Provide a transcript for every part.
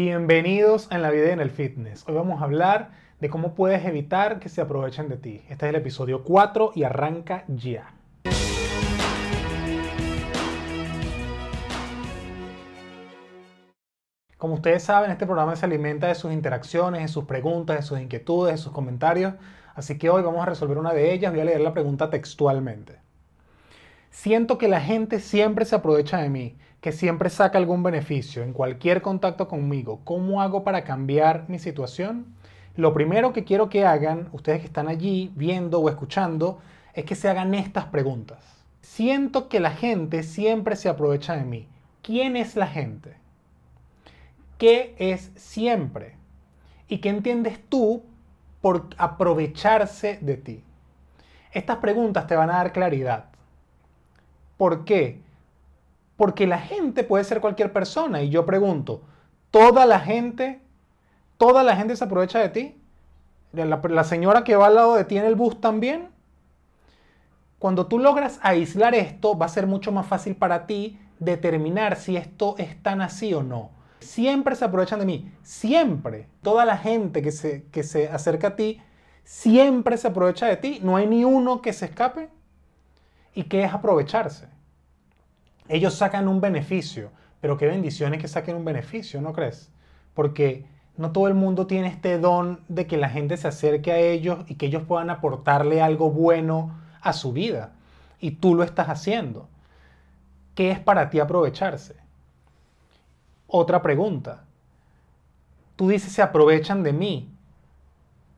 Bienvenidos a En la vida en el fitness. Hoy vamos a hablar de cómo puedes evitar que se aprovechen de ti. Este es el episodio 4 y arranca ya. Como ustedes saben, este programa se alimenta de sus interacciones, de sus preguntas, de sus inquietudes, de sus comentarios. Así que hoy vamos a resolver una de ellas. Voy a leer la pregunta textualmente. Siento que la gente siempre se aprovecha de mí que siempre saca algún beneficio en cualquier contacto conmigo, ¿cómo hago para cambiar mi situación? Lo primero que quiero que hagan, ustedes que están allí viendo o escuchando, es que se hagan estas preguntas. Siento que la gente siempre se aprovecha de mí. ¿Quién es la gente? ¿Qué es siempre? ¿Y qué entiendes tú por aprovecharse de ti? Estas preguntas te van a dar claridad. ¿Por qué? Porque la gente puede ser cualquier persona. Y yo pregunto, ¿toda la gente, toda la gente se aprovecha de ti? ¿La, señora que va al lado de ti en el bus también? Cuando tú logras aislar esto, va a ser mucho más fácil para ti determinar si esto es tan así o no. Siempre se aprovechan de mí, siempre. Toda la gente que se, que se acerca a ti, siempre se aprovecha de ti. No hay ni uno que se escape. ¿Y qué es aprovecharse? Ellos sacan un beneficio, pero qué bendiciones que saquen un beneficio, ¿no crees? Porque no todo el mundo tiene este don de que la gente se acerque a ellos y que ellos puedan aportarle algo bueno a su vida. Y tú lo estás haciendo. ¿Qué es para ti aprovecharse? Otra pregunta. Tú dices, se aprovechan de mí.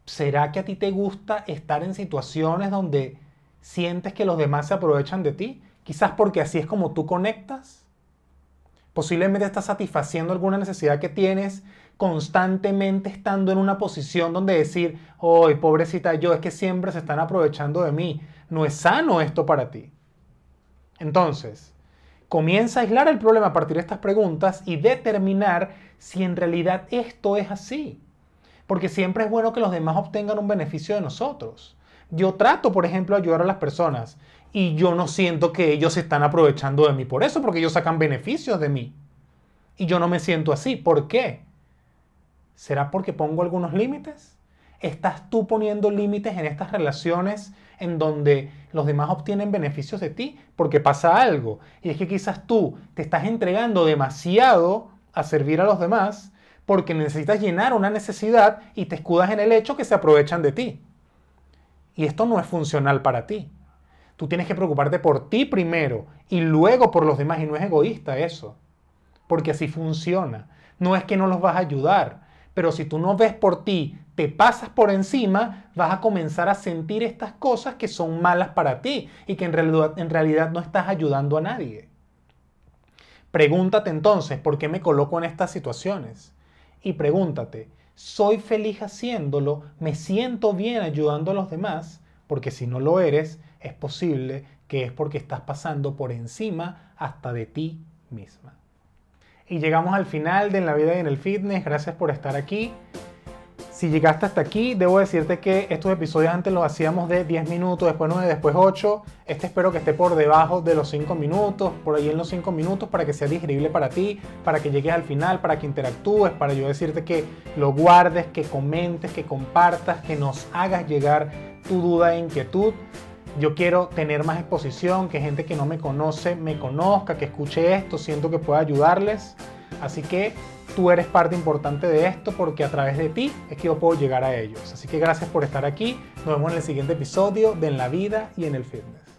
¿Será que a ti te gusta estar en situaciones donde sientes que los demás se aprovechan de ti? Quizás porque así es como tú conectas. Posiblemente estás satisfaciendo alguna necesidad que tienes constantemente estando en una posición donde decir, hoy pobrecita yo, es que siempre se están aprovechando de mí. No es sano esto para ti. Entonces, comienza a aislar el problema a partir de estas preguntas y determinar si en realidad esto es así. Porque siempre es bueno que los demás obtengan un beneficio de nosotros. Yo trato, por ejemplo, de ayudar a las personas y yo no siento que ellos se están aprovechando de mí por eso, porque ellos sacan beneficios de mí. Y yo no me siento así. ¿Por qué? ¿Será porque pongo algunos límites? ¿Estás tú poniendo límites en estas relaciones en donde los demás obtienen beneficios de ti? Porque pasa algo. Y es que quizás tú te estás entregando demasiado a servir a los demás porque necesitas llenar una necesidad y te escudas en el hecho que se aprovechan de ti. Y esto no es funcional para ti. Tú tienes que preocuparte por ti primero y luego por los demás. Y no es egoísta eso. Porque así funciona. No es que no los vas a ayudar. Pero si tú no ves por ti, te pasas por encima, vas a comenzar a sentir estas cosas que son malas para ti y que en realidad, en realidad no estás ayudando a nadie. Pregúntate entonces, ¿por qué me coloco en estas situaciones? Y pregúntate, ¿soy feliz haciéndolo? ¿Me siento bien ayudando a los demás? Porque si no lo eres, es posible que es porque estás pasando por encima hasta de ti misma. Y llegamos al final de En la vida y en el fitness. Gracias por estar aquí. Si llegaste hasta aquí, debo decirte que estos episodios antes los hacíamos de 10 minutos, después 9, después 8. Este espero que esté por debajo de los 5 minutos, por ahí en los 5 minutos, para que sea digerible para ti, para que llegues al final, para que interactúes, para yo decirte que lo guardes, que comentes, que compartas, que nos hagas llegar tu duda e inquietud. Yo quiero tener más exposición, que gente que no me conoce me conozca, que escuche esto, siento que pueda ayudarles. Así que tú eres parte importante de esto porque a través de ti es que yo puedo llegar a ellos. Así que gracias por estar aquí. Nos vemos en el siguiente episodio de En la vida y en el fitness.